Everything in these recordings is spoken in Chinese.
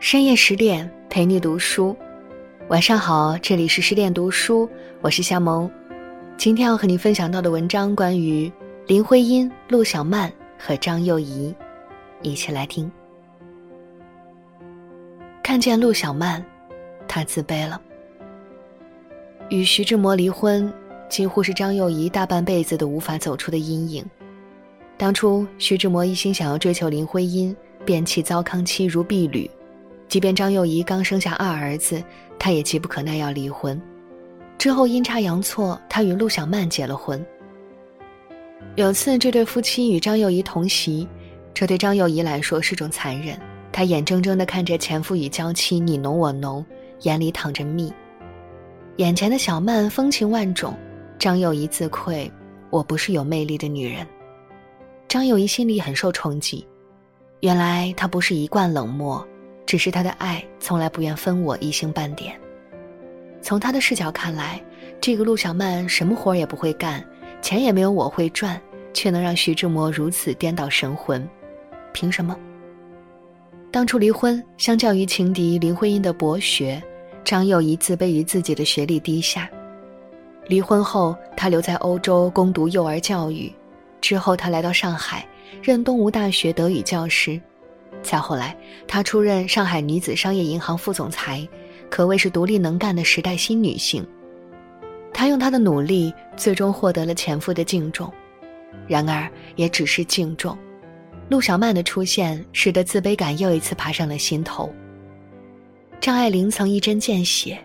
深夜十点陪你读书，晚上好，这里是十点读书，我是夏萌。今天要和你分享到的文章关于林徽因、陆小曼和张幼仪，一起来听。看见陆小曼，她自卑了。与徐志摩离婚，几乎是张幼仪大半辈子都无法走出的阴影。当初徐志摩一心想要追求林徽因，便弃糟糠妻如敝履。即便张幼仪刚生下二儿子，他也急不可耐要离婚。之后阴差阳错，他与陆小曼结了婚。有次这对夫妻与张幼仪同席，这对张幼仪来说是种残忍。她眼睁睁地看着前夫与娇妻你侬我侬，眼里淌着蜜。眼前的小曼风情万种，张幼仪自愧我不是有魅力的女人。张幼仪心里很受冲击，原来她不是一贯冷漠。只是他的爱从来不愿分我一星半点。从他的视角看来，这个陆小曼什么活也不会干，钱也没有我会赚，却能让徐志摩如此颠倒神魂，凭什么？当初离婚，相较于情敌林徽因的博学，张幼仪自卑于自己的学历低下。离婚后，他留在欧洲攻读幼儿教育，之后他来到上海，任东吴大学德语教师。再后来，她出任上海女子商业银行副总裁，可谓是独立能干的时代新女性。她用她的努力，最终获得了前夫的敬重，然而也只是敬重。陆小曼的出现，使得自卑感又一次爬上了心头。张爱玲曾一针见血：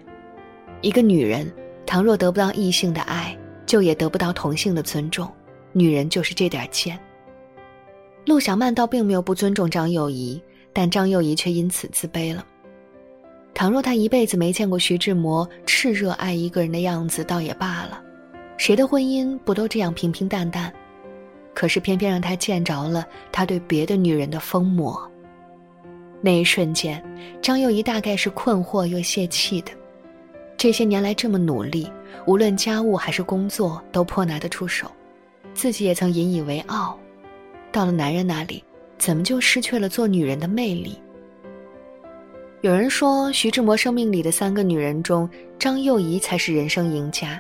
一个女人，倘若得不到异性的爱，就也得不到同性的尊重。女人就是这点贱。陆小曼倒并没有不尊重张幼仪，但张幼仪却因此自卑了。倘若她一辈子没见过徐志摩炽热爱一个人的样子，倒也罢了。谁的婚姻不都这样平平淡淡？可是偏偏让他见着了他对别的女人的疯魔。那一瞬间，张幼仪大概是困惑又泄气的。这些年来这么努力，无论家务还是工作都颇拿得出手，自己也曾引以为傲。到了男人那里，怎么就失去了做女人的魅力？有人说，徐志摩生命里的三个女人中，张幼仪才是人生赢家。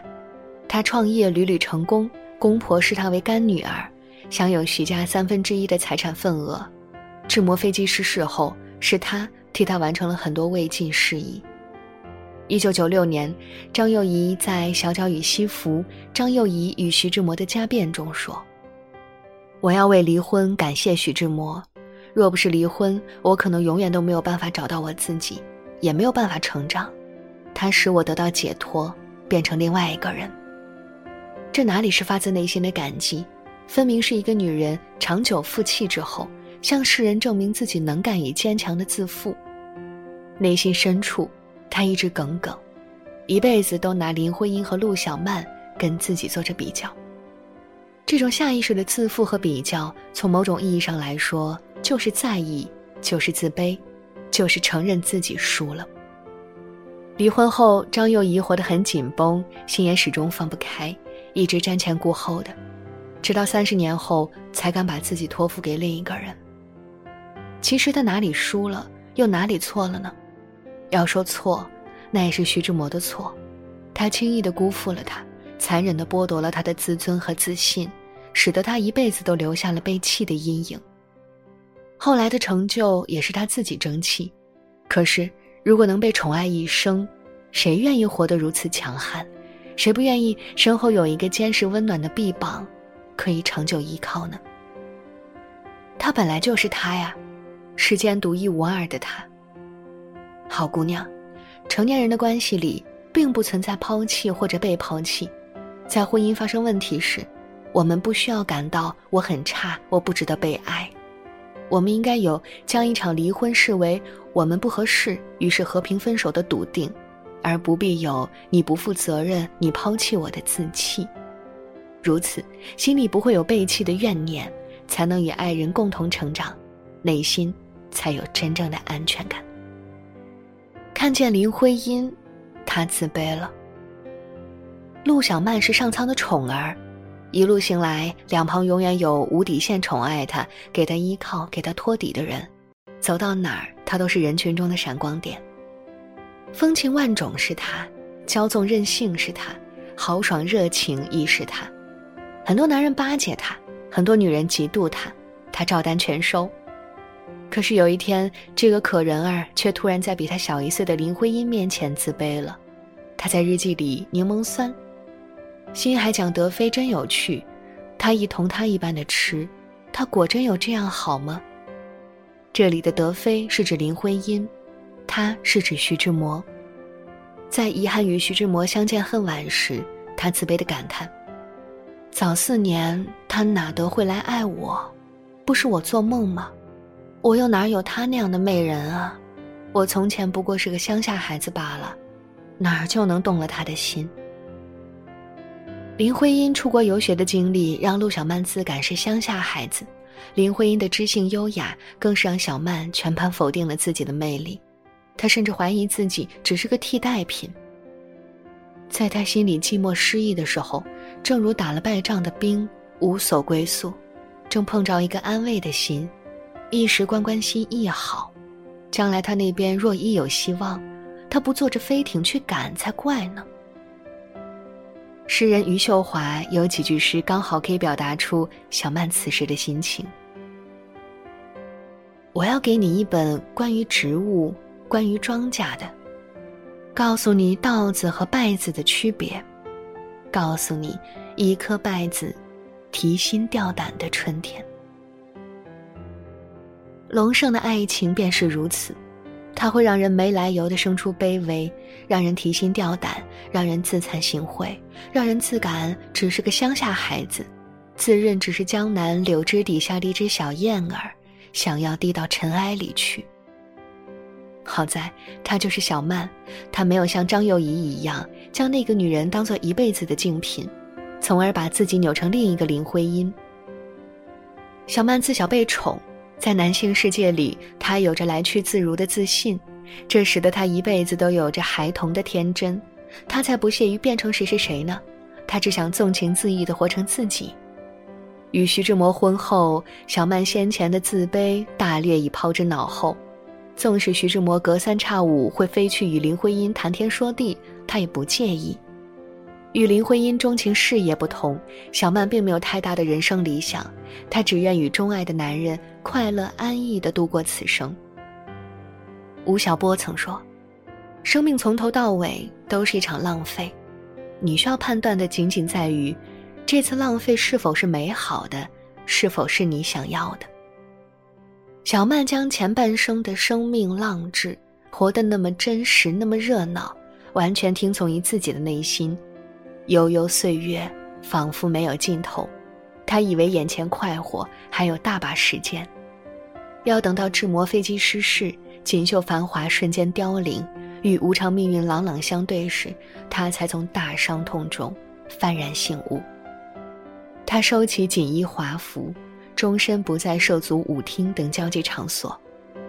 她创业屡屡成功，公婆视她为干女儿，享有徐家三分之一的财产份额。志摩飞机失事后，是她替他完成了很多未尽事宜。一九九六年，张幼仪在《小脚与西服：张幼仪与徐志摩的家变》中说。我要为离婚感谢徐志摩，若不是离婚，我可能永远都没有办法找到我自己，也没有办法成长。他使我得到解脱，变成另外一个人。这哪里是发自内心的感激，分明是一个女人长久负气之后，向世人证明自己能干与坚强的自负。内心深处，她一直耿耿，一辈子都拿林徽因和陆小曼跟自己做着比较。这种下意识的自负和比较，从某种意义上来说，就是在意，就是自卑，就是承认自己输了。离婚后，张幼仪活得很紧绷，心也始终放不开，一直瞻前顾后的，直到三十年后才敢把自己托付给另一个人。其实他哪里输了，又哪里错了呢？要说错，那也是徐志摩的错，他轻易的辜负了他。残忍地剥夺了他的自尊和自信，使得他一辈子都留下了被弃的阴影。后来的成就也是他自己争气，可是如果能被宠爱一生，谁愿意活得如此强悍？谁不愿意身后有一个坚实温暖的臂膀，可以长久依靠呢？他本来就是他呀，世间独一无二的他。好姑娘，成年人的关系里并不存在抛弃或者被抛弃。在婚姻发生问题时，我们不需要感到我很差，我不值得被爱。我们应该有将一场离婚视为我们不合适，于是和平分手的笃定，而不必有你不负责任、你抛弃我的自弃。如此，心里不会有背弃的怨念，才能与爱人共同成长，内心才有真正的安全感。看见林徽因，他自卑了。陆小曼是上苍的宠儿，一路行来，两旁永远有无底线宠爱她、给她依靠、给她托底的人，走到哪儿她都是人群中的闪光点。风情万种是他，骄纵任性是他，豪爽热情亦是他。很多男人巴结他，很多女人嫉妒他，他照单全收。可是有一天，这个可人儿却突然在比他小一岁的林徽因面前自卑了。他在日记里柠檬酸，心还讲德妃真有趣，他亦同他一般的吃，他果真有这样好吗？这里的德妃是指林徽因，他是指徐志摩。在遗憾与徐志摩相见恨晚时，他自卑的感叹：“早四年，他哪得会来爱我？不是我做梦吗？我又哪有他那样的美人啊？我从前不过是个乡下孩子罢了，哪儿就能动了他的心？”林徽因出国游学的经历让陆小曼自感是乡下孩子。林徽因的知性优雅，更是让小曼全盘否定了自己的魅力。她甚至怀疑自己只是个替代品。在她心里寂寞失意的时候，正如打了败仗的兵，无所归宿，正碰着一个安慰的心，一时关关心亦好。将来他那边若一有希望，他不坐着飞艇去赶才怪呢。诗人余秀华有几句诗，刚好可以表达出小曼此时的心情。我要给你一本关于植物、关于庄稼的，告诉你稻子和稗子的区别，告诉你一颗稗子提心吊胆的春天。隆盛的爱情便是如此。它会让人没来由的生出卑微，让人提心吊胆，让人自惭形秽，让人自感只是个乡下孩子，自认只是江南柳枝底下的一只小燕儿，想要低到尘埃里去。好在她就是小曼，她没有像张幼仪一样将那个女人当做一辈子的竞品，从而把自己扭成另一个林徽因。小曼自小被宠。在男性世界里，他有着来去自如的自信，这使得他一辈子都有着孩童的天真。他才不屑于变成谁谁谁呢？他只想纵情恣意地活成自己。与徐志摩婚后，小曼先前的自卑大略已抛之脑后。纵使徐志摩隔三差五会飞去与林徽因谈天说地，他也不介意。与林徽因钟情事业不同，小曼并没有太大的人生理想，她只愿与钟爱的男人快乐安逸地度过此生。吴晓波曾说：“生命从头到尾都是一场浪费，你需要判断的仅仅在于，这次浪费是否是美好的，是否是你想要的。”小曼将前半生的生命浪掷，活得那么真实，那么热闹，完全听从于自己的内心。悠悠岁月，仿佛没有尽头。他以为眼前快活，还有大把时间。要等到志摩飞机失事，锦绣繁华瞬间凋零，与无常命运朗朗相对时，他才从大伤痛中幡然醒悟。他收起锦衣华服，终身不再涉足舞厅等交际场所。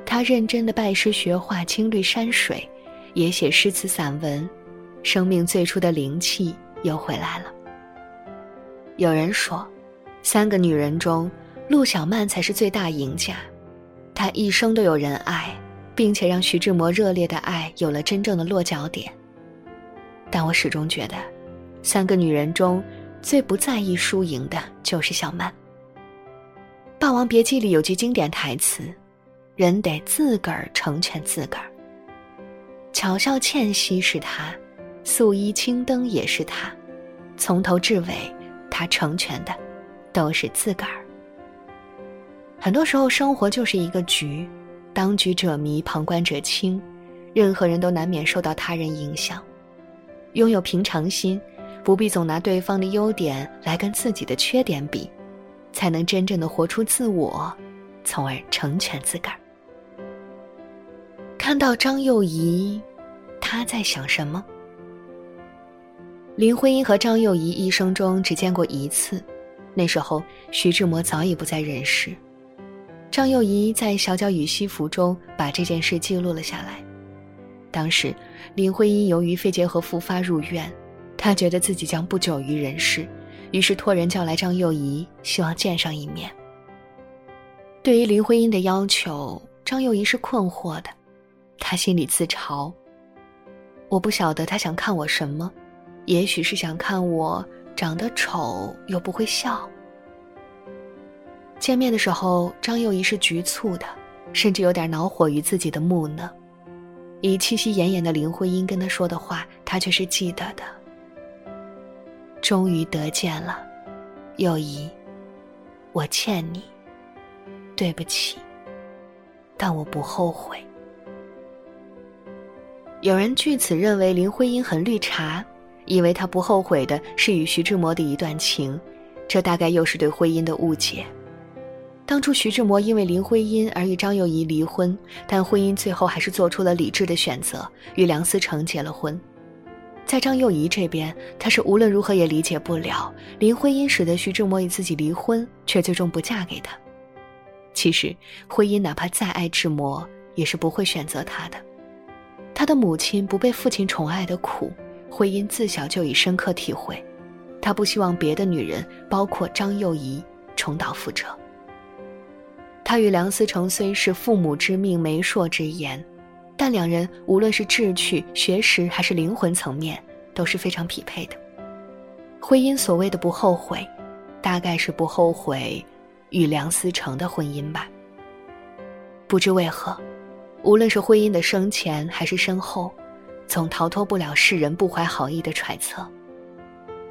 他认真的拜师学画青绿山水，也写诗词散文。生命最初的灵气。又回来了。有人说，三个女人中，陆小曼才是最大赢家。她一生都有人爱，并且让徐志摩热烈的爱有了真正的落脚点。但我始终觉得，三个女人中，最不在意输赢的就是小曼。《霸王别姬》里有句经典台词：“人得自个儿成全自个儿。”巧笑倩兮是她。素衣青灯也是他，从头至尾，他成全的都是自个儿。很多时候，生活就是一个局，当局者迷，旁观者清，任何人都难免受到他人影响。拥有平常心，不必总拿对方的优点来跟自己的缺点比，才能真正的活出自我，从而成全自个儿。看到张幼仪，他在想什么？林徽因和张幼仪一生中只见过一次，那时候徐志摩早已不在人世。张幼仪在《小脚与西服》中把这件事记录了下来。当时林徽因由于肺结核复发入院，她觉得自己将不久于人世，于是托人叫来张幼仪，希望见上一面。对于林徽因的要求，张幼仪是困惑的，她心里自嘲。我不晓得他想看我什么，也许是想看我长得丑又不会笑。见面的时候，张幼仪是局促的，甚至有点恼火于自己的木讷。以气息奄奄的林徽因跟他说的话，他却是记得的。终于得见了，幼仪，我欠你，对不起，但我不后悔。有人据此认为林徽因很绿茶，以为他不后悔的是与徐志摩的一段情，这大概又是对徽因的误解。当初徐志摩因为林徽因而与张幼仪离婚，但婚姻最后还是做出了理智的选择，与梁思成结了婚。在张幼仪这边，她是无论如何也理解不了林徽因使得徐志摩与自己离婚，却最终不嫁给他。其实，徽因哪怕再爱志摩，也是不会选择他的。他的母亲不被父亲宠爱的苦，徽因自小就已深刻体会。他不希望别的女人，包括张幼仪，重蹈覆辙。他与梁思成虽是父母之命、媒妁之言，但两人无论是志趣、学识还是灵魂层面都是非常匹配的。徽因所谓的不后悔，大概是不后悔与梁思成的婚姻吧。不知为何，无论是徽因的生前还是身后，总逃脱不了世人不怀好意的揣测。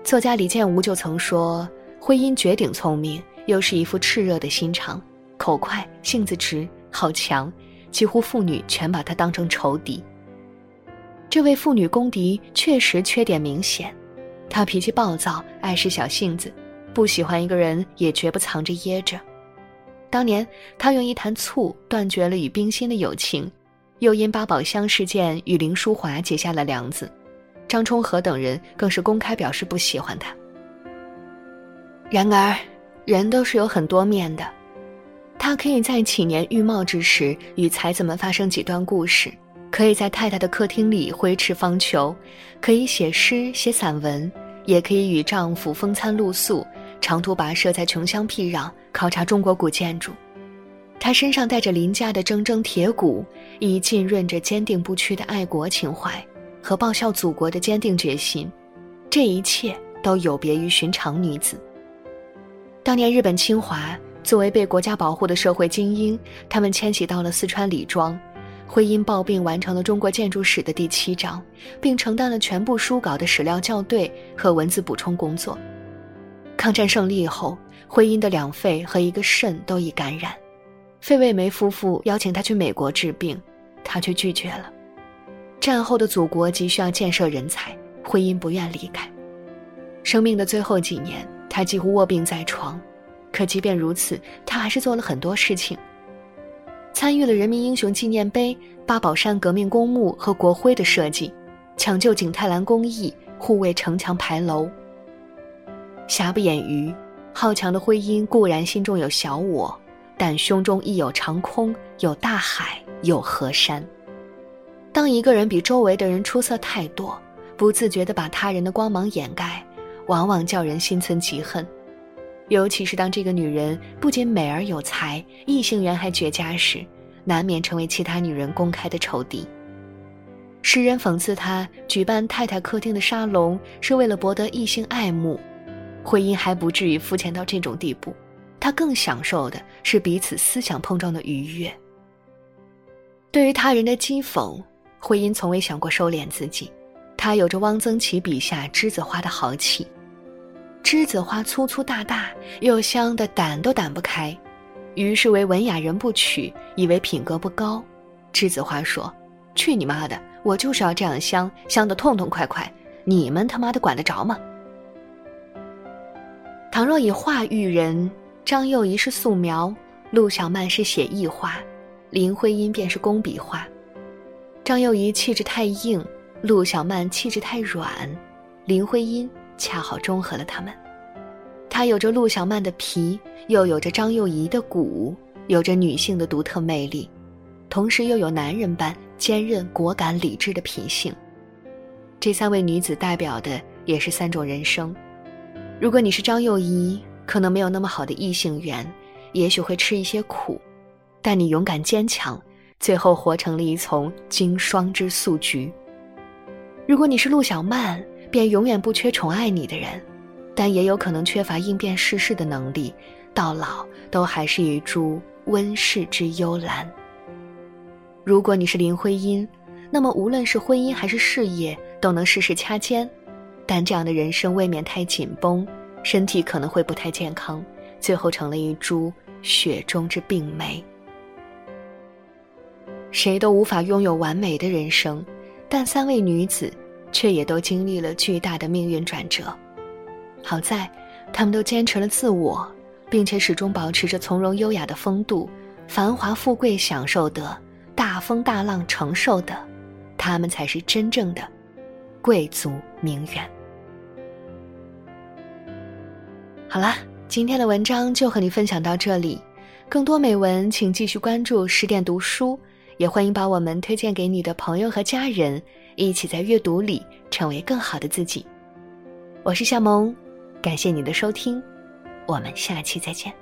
作家李建吾就曾说：“徽因绝顶聪明，又是一副炽热的心肠。”口快，性子直，好强，几乎妇女全把他当成仇敌。这位妇女公敌确实缺点明显，她脾气暴躁，爱使小性子，不喜欢一个人也绝不藏着掖着。当年她用一坛醋断绝了与冰心的友情，又因八宝箱事件与林淑华结下了梁子，张充和等人更是公开表示不喜欢她。然而，人都是有很多面的。他可以在起年玉貌之时与才子们发生几段故事，可以在太太的客厅里挥斥方遒，可以写诗写散文，也可以与丈夫风餐露宿，长途跋涉在穷乡僻壤考察中国古建筑。他身上带着林家的铮铮铁骨，以浸润着坚定不屈的爱国情怀和报效祖国的坚定决心。这一切都有别于寻常女子。当年日本侵华。作为被国家保护的社会精英，他们迁徙到了四川李庄。徽因抱病完成了中国建筑史的第七章，并承担了全部书稿的史料校对和文字补充工作。抗战胜利后，徽因的两肺和一个肾都已感染，费慰梅夫妇邀请他去美国治病，他却拒绝了。战后的祖国急需要建设人才，徽因不愿离开。生命的最后几年，他几乎卧病在床。可即便如此，他还是做了很多事情，参与了人民英雄纪念碑、八宝山革命公墓和国徽的设计，抢救景泰蓝工艺，护卫城墙牌楼。瑕不掩瑜，好强的徽因固然心中有小我，但胸中亦有长空，有大海，有河山。当一个人比周围的人出色太多，不自觉地把他人的光芒掩盖，往往叫人心存嫉恨。尤其是当这个女人不仅美而有才，异性缘还绝佳时，难免成为其他女人公开的仇敌。诗人讽刺她举办太太客厅的沙龙是为了博得异性爱慕，婚姻还不至于肤浅到这种地步，他更享受的是彼此思想碰撞的愉悦。对于他人的讥讽，徽因从未想过收敛自己，她有着汪曾祺笔下栀子花的豪气。栀子花粗粗大大，又香的掸都掸不开，于是为文雅人不娶，以为品格不高。栀子花说：“去你妈的！我就是要这样香，香的痛痛快快，你们他妈的管得着吗？”倘若以画喻人，张幼仪是素描，陆小曼是写意画，林徽因便是工笔画。张幼仪气质太硬，陆小曼气质太软，林徽因。恰好中和了他们，她有着陆小曼的皮，又有着张幼仪的骨，有着女性的独特魅力，同时又有男人般坚韧、果敢、理智的品性。这三位女子代表的也是三种人生。如果你是张幼仪，可能没有那么好的异性缘，也许会吃一些苦；但你勇敢坚强，最后活成了一丛经霜之素菊。如果你是陆小曼，便永远不缺宠爱你的人，但也有可能缺乏应变世事的能力，到老都还是一株温室之幽兰。如果你是林徽因，那么无论是婚姻还是事业，都能事事掐尖，但这样的人生未免太紧绷，身体可能会不太健康，最后成了一株雪中之病梅。谁都无法拥有完美的人生，但三位女子却也都经历了巨大的命运转折。好在，她们都坚持了自我，并且始终保持着从容优雅的风度。繁华富贵享受的，大风大浪承受的，她们才是真正的贵族名媛。好啦，今天的文章就和你分享到这里。更多美文，请继续关注十点读书。也欢迎把我们推荐给你的朋友和家人，一起在阅读里成为更好的自己。我是夏萌，感谢你的收听，我们下期再见。